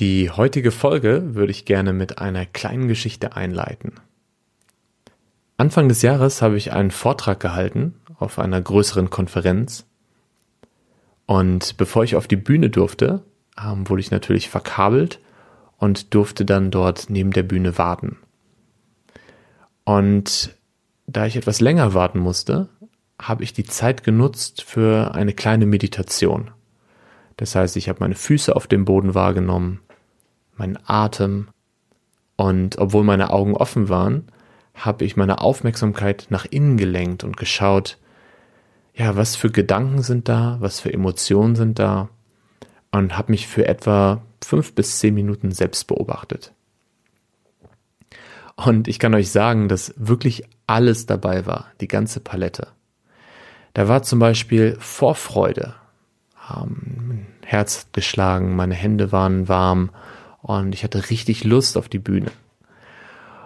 Die heutige Folge würde ich gerne mit einer kleinen Geschichte einleiten. Anfang des Jahres habe ich einen Vortrag gehalten auf einer größeren Konferenz. Und bevor ich auf die Bühne durfte, ähm, wurde ich natürlich verkabelt und durfte dann dort neben der Bühne warten. Und da ich etwas länger warten musste, habe ich die Zeit genutzt für eine kleine Meditation. Das heißt, ich habe meine Füße auf dem Boden wahrgenommen, meinen Atem und obwohl meine Augen offen waren, habe ich meine Aufmerksamkeit nach innen gelenkt und geschaut, ja, was für Gedanken sind da, was für Emotionen sind da und habe mich für etwa fünf bis zehn Minuten selbst beobachtet. Und ich kann euch sagen, dass wirklich alles dabei war, die ganze Palette. Da war zum Beispiel Vorfreude, ähm, Herz hat geschlagen, meine Hände waren warm und ich hatte richtig Lust auf die Bühne.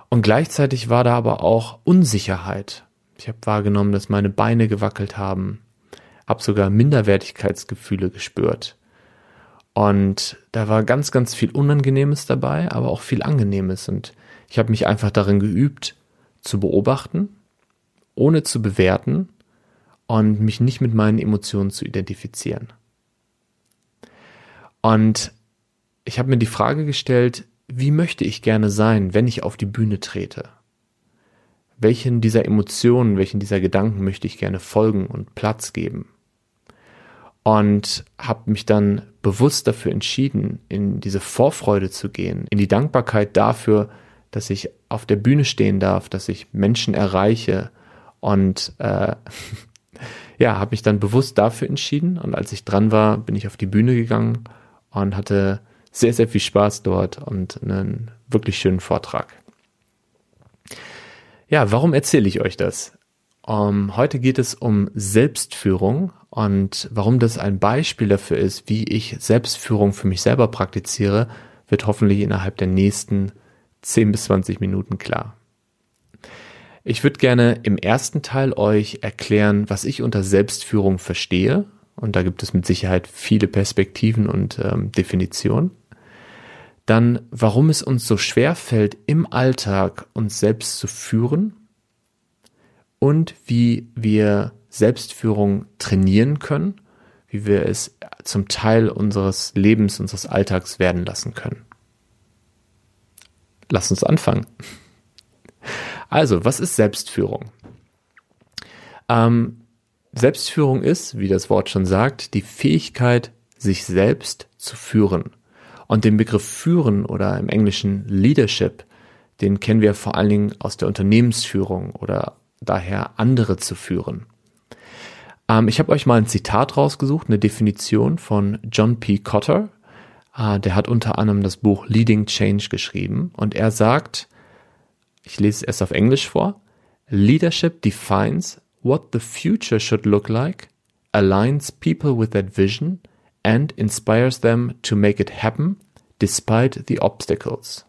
Und gleichzeitig war da aber auch Unsicherheit. Ich habe wahrgenommen, dass meine Beine gewackelt haben, habe sogar Minderwertigkeitsgefühle gespürt. Und da war ganz, ganz viel Unangenehmes dabei, aber auch viel Angenehmes. Und ich habe mich einfach darin geübt, zu beobachten, ohne zu bewerten und mich nicht mit meinen Emotionen zu identifizieren. Und ich habe mir die Frage gestellt, wie möchte ich gerne sein, wenn ich auf die Bühne trete? Welchen dieser Emotionen, welchen dieser Gedanken möchte ich gerne folgen und Platz geben? Und habe mich dann bewusst dafür entschieden, in diese Vorfreude zu gehen, in die Dankbarkeit dafür, dass ich auf der Bühne stehen darf, dass ich Menschen erreiche und äh, ja, habe mich dann bewusst dafür entschieden und als ich dran war, bin ich auf die Bühne gegangen und hatte sehr, sehr viel Spaß dort und einen wirklich schönen Vortrag. Ja, warum erzähle ich euch das? Um, ähm, heute geht es um Selbstführung und warum das ein Beispiel dafür ist, wie ich Selbstführung für mich selber praktiziere, wird hoffentlich innerhalb der nächsten 10 bis 20 Minuten klar. Ich würde gerne im ersten Teil euch erklären, was ich unter Selbstführung verstehe und da gibt es mit Sicherheit viele Perspektiven und ähm, Definitionen. Dann, warum es uns so schwer fällt, im Alltag uns selbst zu führen und wie wir Selbstführung trainieren können, wie wir es zum Teil unseres Lebens, unseres Alltags werden lassen können. Lass uns anfangen. Also, was ist Selbstführung? Ähm, Selbstführung ist, wie das Wort schon sagt, die Fähigkeit, sich selbst zu führen. Und den Begriff führen oder im Englischen Leadership, den kennen wir vor allen Dingen aus der Unternehmensführung oder daher andere zu führen. Ähm, ich habe euch mal ein Zitat rausgesucht, eine Definition von John P. Cotter. Äh, der hat unter anderem das Buch Leading Change geschrieben und er sagt, ich lese es erst auf Englisch vor, Leadership defines what the future should look like, aligns people with that vision, and inspires them to make it happen despite the obstacles.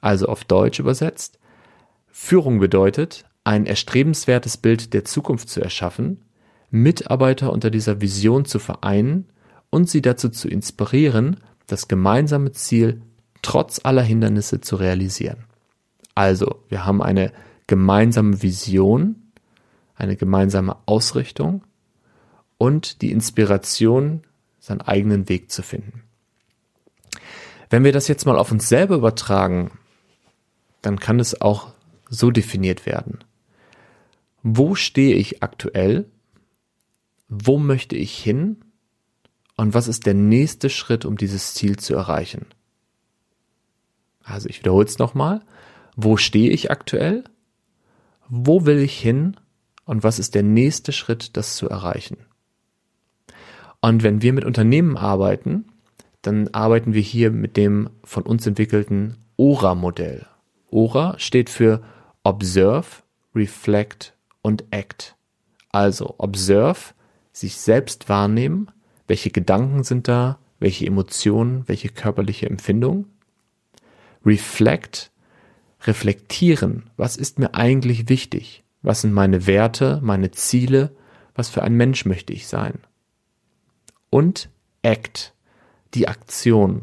Also auf Deutsch übersetzt, Führung bedeutet, ein erstrebenswertes Bild der Zukunft zu erschaffen, Mitarbeiter unter dieser Vision zu vereinen und sie dazu zu inspirieren, das gemeinsame Ziel trotz aller Hindernisse zu realisieren. Also, wir haben eine gemeinsame Vision, eine gemeinsame Ausrichtung und die Inspiration, seinen eigenen Weg zu finden. Wenn wir das jetzt mal auf uns selber übertragen, dann kann es auch so definiert werden. Wo stehe ich aktuell? Wo möchte ich hin? Und was ist der nächste Schritt, um dieses Ziel zu erreichen? Also ich wiederhole es nochmal. Wo stehe ich aktuell? Wo will ich hin? und was ist der nächste Schritt, das zu erreichen. Und wenn wir mit Unternehmen arbeiten, dann arbeiten wir hier mit dem von uns entwickelten ORA-Modell. ORA steht für Observe, Reflect und Act. Also Observe, sich selbst wahrnehmen, welche Gedanken sind da, welche Emotionen, welche körperliche Empfindung. Reflect, reflektieren, was ist mir eigentlich wichtig? Was sind meine Werte, meine Ziele? Was für ein Mensch möchte ich sein? Und Act, die Aktion.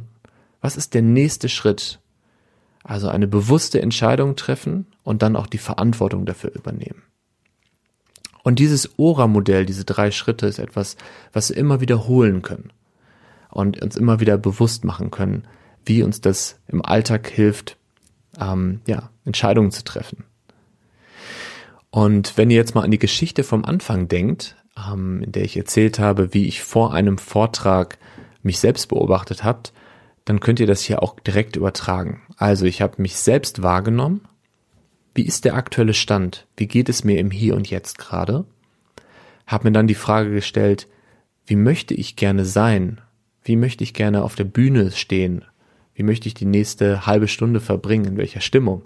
Was ist der nächste Schritt? Also eine bewusste Entscheidung treffen und dann auch die Verantwortung dafür übernehmen. Und dieses Ora-Modell, diese drei Schritte, ist etwas, was wir immer wiederholen können und uns immer wieder bewusst machen können, wie uns das im Alltag hilft, ähm, ja, Entscheidungen zu treffen. Und wenn ihr jetzt mal an die Geschichte vom Anfang denkt, ähm, in der ich erzählt habe, wie ich vor einem Vortrag mich selbst beobachtet habt, dann könnt ihr das hier auch direkt übertragen. Also ich habe mich selbst wahrgenommen. Wie ist der aktuelle Stand? Wie geht es mir im Hier und Jetzt gerade? Habe mir dann die Frage gestellt, wie möchte ich gerne sein? Wie möchte ich gerne auf der Bühne stehen? Wie möchte ich die nächste halbe Stunde verbringen? In welcher Stimmung?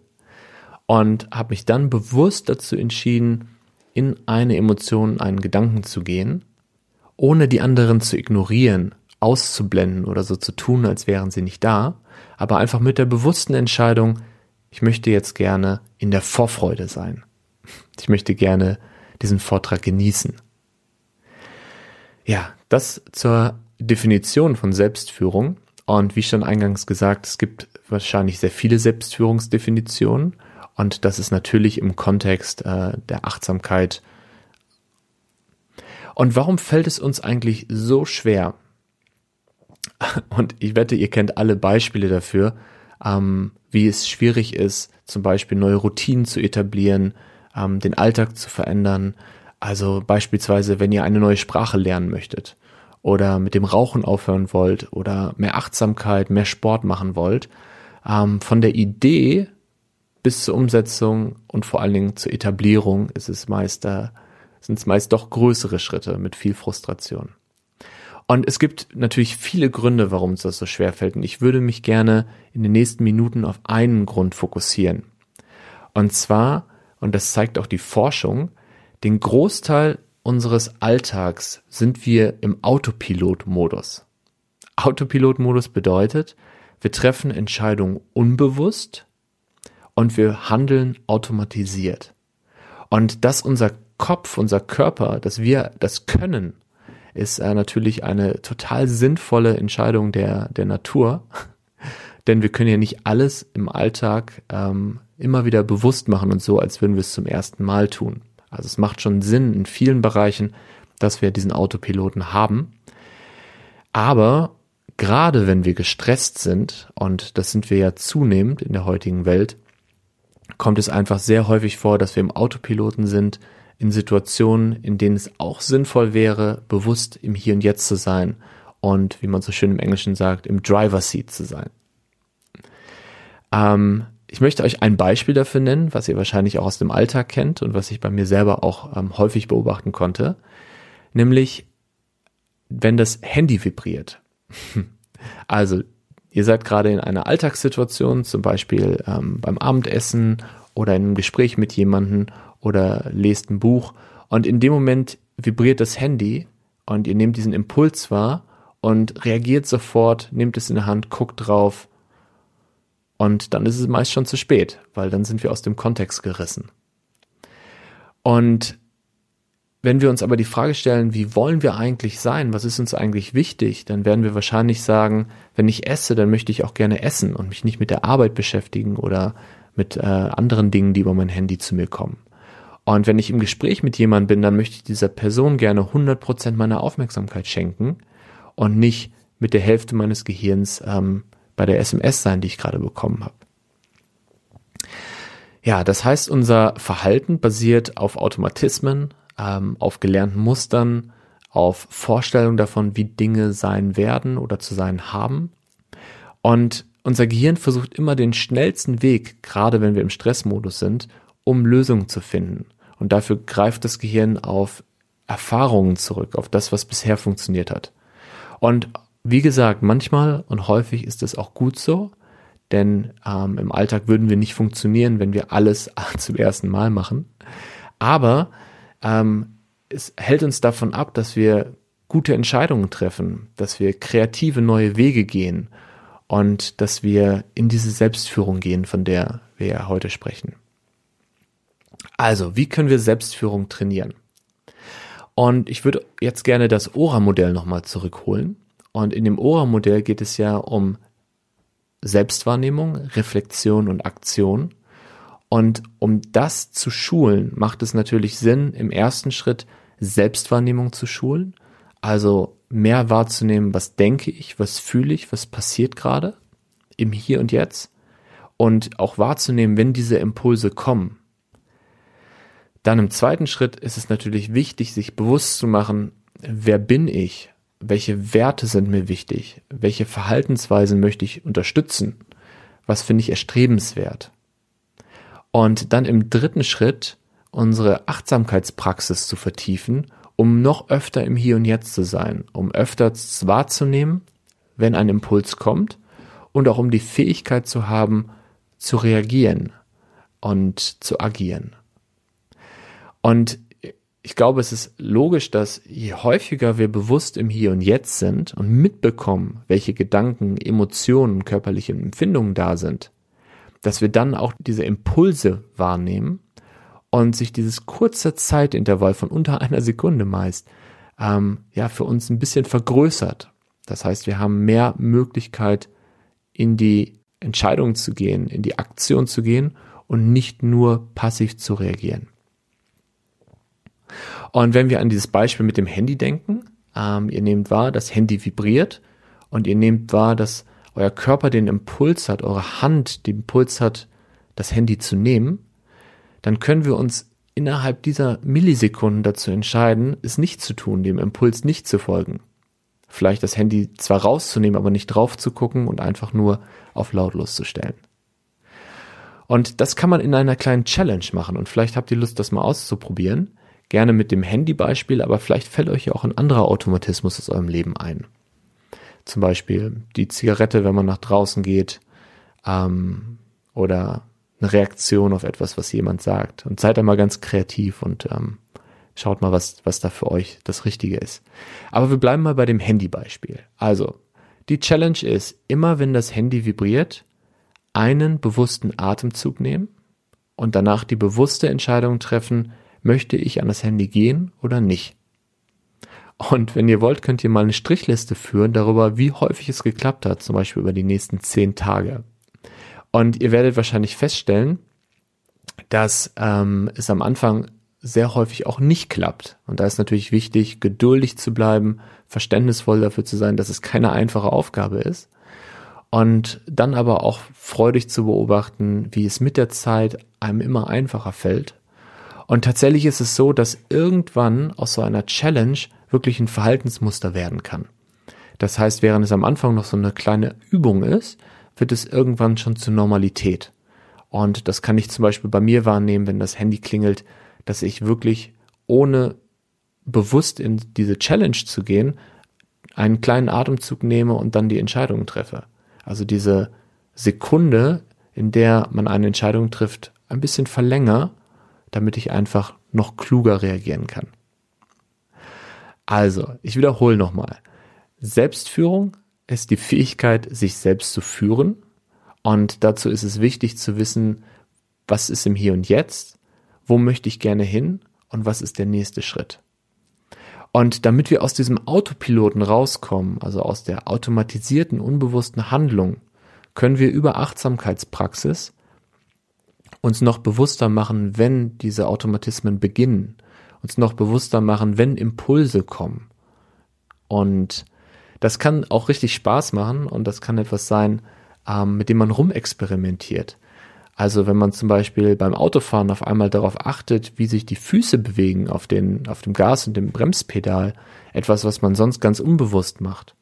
Und habe mich dann bewusst dazu entschieden, in eine Emotion, einen Gedanken zu gehen, ohne die anderen zu ignorieren, auszublenden oder so zu tun, als wären sie nicht da, aber einfach mit der bewussten Entscheidung, ich möchte jetzt gerne in der Vorfreude sein. Ich möchte gerne diesen Vortrag genießen. Ja, das zur Definition von Selbstführung. Und wie schon eingangs gesagt, es gibt wahrscheinlich sehr viele Selbstführungsdefinitionen. Und das ist natürlich im Kontext äh, der Achtsamkeit. Und warum fällt es uns eigentlich so schwer, und ich wette, ihr kennt alle Beispiele dafür, ähm, wie es schwierig ist, zum Beispiel neue Routinen zu etablieren, ähm, den Alltag zu verändern. Also beispielsweise, wenn ihr eine neue Sprache lernen möchtet oder mit dem Rauchen aufhören wollt oder mehr Achtsamkeit, mehr Sport machen wollt. Ähm, von der Idee bis zur Umsetzung und vor allen Dingen zur Etablierung ist es meist, äh, sind es meist doch größere Schritte mit viel Frustration. Und es gibt natürlich viele Gründe, warum uns das so schwer fällt. Und ich würde mich gerne in den nächsten Minuten auf einen Grund fokussieren. Und zwar, und das zeigt auch die Forschung, den Großteil unseres Alltags sind wir im Autopilot-Modus. Autopilot-Modus bedeutet, wir treffen Entscheidungen unbewusst und wir handeln automatisiert. Und dass unser Kopf, unser Körper, dass wir das können, ist äh, natürlich eine total sinnvolle Entscheidung der, der Natur. Denn wir können ja nicht alles im Alltag ähm, immer wieder bewusst machen und so, als würden wir es zum ersten Mal tun. Also es macht schon Sinn in vielen Bereichen, dass wir diesen Autopiloten haben. Aber gerade wenn wir gestresst sind, und das sind wir ja zunehmend in der heutigen Welt, kommt es einfach sehr häufig vor, dass wir im Autopiloten sind, in Situationen, in denen es auch sinnvoll wäre, bewusst im Hier und Jetzt zu sein und, wie man so schön im Englischen sagt, im Driver Seat zu sein. Ähm, ich möchte euch ein Beispiel dafür nennen, was ihr wahrscheinlich auch aus dem Alltag kennt und was ich bei mir selber auch ähm, häufig beobachten konnte, nämlich wenn das Handy vibriert. Also ihr seid gerade in einer Alltagssituation, zum Beispiel ähm, beim Abendessen oder in einem Gespräch mit jemandem oder lest ein Buch und in dem Moment vibriert das Handy und ihr nehmt diesen Impuls wahr und reagiert sofort, nehmt es in der Hand, guckt drauf und dann ist es meist schon zu spät, weil dann sind wir aus dem Kontext gerissen. Und wenn wir uns aber die Frage stellen, wie wollen wir eigentlich sein, was ist uns eigentlich wichtig, dann werden wir wahrscheinlich sagen, wenn ich esse, dann möchte ich auch gerne essen und mich nicht mit der Arbeit beschäftigen oder mit äh, anderen Dingen, die über mein Handy zu mir kommen. Und wenn ich im Gespräch mit jemandem bin, dann möchte ich dieser Person gerne 100% meiner Aufmerksamkeit schenken und nicht mit der Hälfte meines Gehirns ähm, bei der SMS sein, die ich gerade bekommen habe. Ja, das heißt, unser Verhalten basiert auf Automatismen, ähm, auf gelernten Mustern, auf Vorstellungen davon, wie Dinge sein werden oder zu sein haben. Und unser Gehirn versucht immer den schnellsten Weg, gerade wenn wir im Stressmodus sind, um Lösungen zu finden. Und dafür greift das Gehirn auf Erfahrungen zurück, auf das, was bisher funktioniert hat. Und wie gesagt, manchmal und häufig ist es auch gut so, denn ähm, im Alltag würden wir nicht funktionieren, wenn wir alles zum ersten Mal machen. Aber ähm, es hält uns davon ab, dass wir gute Entscheidungen treffen, dass wir kreative neue Wege gehen und dass wir in diese Selbstführung gehen, von der wir ja heute sprechen. Also, wie können wir Selbstführung trainieren? Und ich würde jetzt gerne das ORA-Modell nochmal zurückholen. Und in dem ORA-Modell geht es ja um Selbstwahrnehmung, Reflexion und Aktion. Und um das zu schulen, macht es natürlich Sinn, im ersten Schritt Selbstwahrnehmung zu schulen. Also mehr wahrzunehmen, was denke ich, was fühle ich, was passiert gerade im Hier und Jetzt. Und auch wahrzunehmen, wenn diese Impulse kommen. Dann im zweiten Schritt ist es natürlich wichtig, sich bewusst zu machen, wer bin ich? Welche Werte sind mir wichtig? Welche Verhaltensweisen möchte ich unterstützen? Was finde ich erstrebenswert? Und dann im dritten Schritt unsere Achtsamkeitspraxis zu vertiefen, um noch öfter im Hier und Jetzt zu sein, um öfter wahrzunehmen, wenn ein Impuls kommt und auch um die Fähigkeit zu haben, zu reagieren und zu agieren. Und ich glaube, es ist logisch, dass je häufiger wir bewusst im Hier und Jetzt sind und mitbekommen, welche Gedanken, Emotionen, körperliche Empfindungen da sind, dass wir dann auch diese Impulse wahrnehmen und sich dieses kurze Zeitintervall von unter einer Sekunde meist ähm, ja für uns ein bisschen vergrößert. Das heißt, wir haben mehr Möglichkeit, in die Entscheidung zu gehen, in die Aktion zu gehen und nicht nur passiv zu reagieren. Und wenn wir an dieses Beispiel mit dem Handy denken, ähm, ihr nehmt wahr, das Handy vibriert und ihr nehmt wahr, dass euer Körper den Impuls hat, eure Hand den Impuls hat, das Handy zu nehmen, dann können wir uns innerhalb dieser Millisekunden dazu entscheiden, es nicht zu tun, dem Impuls nicht zu folgen. Vielleicht das Handy zwar rauszunehmen, aber nicht drauf zu gucken und einfach nur auf lautlos zu stellen. Und das kann man in einer kleinen Challenge machen und vielleicht habt ihr Lust, das mal auszuprobieren. Gerne mit dem Handy-Beispiel, aber vielleicht fällt euch ja auch ein anderer Automatismus aus eurem Leben ein. Zum Beispiel die Zigarette, wenn man nach draußen geht, ähm, oder eine Reaktion auf etwas, was jemand sagt. Und seid einmal ganz kreativ und ähm, schaut mal, was, was da für euch das Richtige ist. Aber wir bleiben mal bei dem Handy-Beispiel. Also, die Challenge ist, immer wenn das Handy vibriert, einen bewussten Atemzug nehmen und danach die bewusste Entscheidung treffen, möchte ich an das Handy gehen oder nicht. Und wenn ihr wollt, könnt ihr mal eine Strichliste führen darüber, wie häufig es geklappt hat, zum Beispiel über die nächsten zehn Tage. Und ihr werdet wahrscheinlich feststellen, dass ähm, es am Anfang sehr häufig auch nicht klappt. Und da ist natürlich wichtig, geduldig zu bleiben, verständnisvoll dafür zu sein, dass es keine einfache Aufgabe ist. Und dann aber auch freudig zu beobachten, wie es mit der Zeit einem immer einfacher fällt. Und tatsächlich ist es so, dass irgendwann aus so einer Challenge wirklich ein Verhaltensmuster werden kann. Das heißt, während es am Anfang noch so eine kleine Übung ist, wird es irgendwann schon zur Normalität. Und das kann ich zum Beispiel bei mir wahrnehmen, wenn das Handy klingelt, dass ich wirklich ohne bewusst in diese Challenge zu gehen, einen kleinen Atemzug nehme und dann die Entscheidung treffe. Also diese Sekunde, in der man eine Entscheidung trifft, ein bisschen verlänger, damit ich einfach noch kluger reagieren kann. Also, ich wiederhole nochmal. Selbstführung ist die Fähigkeit, sich selbst zu führen. Und dazu ist es wichtig zu wissen, was ist im Hier und Jetzt, wo möchte ich gerne hin und was ist der nächste Schritt. Und damit wir aus diesem Autopiloten rauskommen, also aus der automatisierten, unbewussten Handlung, können wir über Achtsamkeitspraxis uns noch bewusster machen, wenn diese Automatismen beginnen uns noch bewusster machen, wenn Impulse kommen. Und das kann auch richtig Spaß machen und das kann etwas sein, ähm, mit dem man rumexperimentiert. Also wenn man zum Beispiel beim Autofahren auf einmal darauf achtet, wie sich die Füße bewegen auf, den, auf dem Gas und dem Bremspedal, etwas, was man sonst ganz unbewusst macht,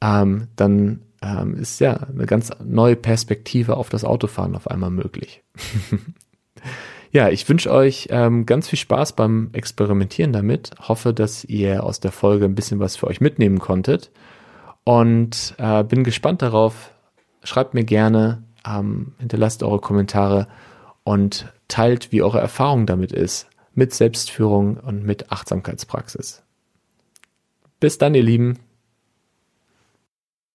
ähm, dann ähm, ist ja eine ganz neue Perspektive auf das Autofahren auf einmal möglich. Ja, ich wünsche euch ähm, ganz viel Spaß beim Experimentieren damit. Hoffe, dass ihr aus der Folge ein bisschen was für euch mitnehmen konntet. Und äh, bin gespannt darauf. Schreibt mir gerne, ähm, hinterlasst eure Kommentare und teilt, wie eure Erfahrung damit ist, mit Selbstführung und mit Achtsamkeitspraxis. Bis dann, ihr Lieben.